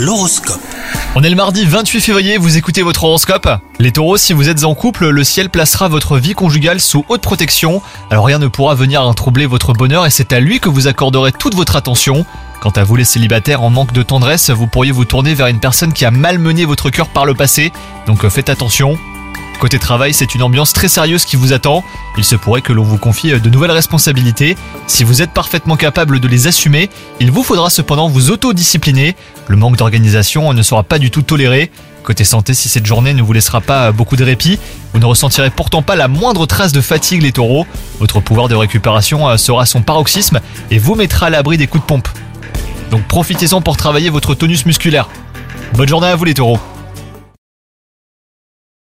L'horoscope. On est le mardi 28 février, vous écoutez votre horoscope Les taureaux, si vous êtes en couple, le ciel placera votre vie conjugale sous haute protection, alors rien ne pourra venir troubler votre bonheur et c'est à lui que vous accorderez toute votre attention. Quant à vous les célibataires en manque de tendresse, vous pourriez vous tourner vers une personne qui a malmené votre cœur par le passé, donc faites attention. Côté travail, c'est une ambiance très sérieuse qui vous attend. Il se pourrait que l'on vous confie de nouvelles responsabilités. Si vous êtes parfaitement capable de les assumer, il vous faudra cependant vous autodiscipliner. Le manque d'organisation ne sera pas du tout toléré. Côté santé, si cette journée ne vous laissera pas beaucoup de répit, vous ne ressentirez pourtant pas la moindre trace de fatigue les taureaux. Votre pouvoir de récupération sera son paroxysme et vous mettra à l'abri des coups de pompe. Donc profitez-en pour travailler votre tonus musculaire. Bonne journée à vous les taureaux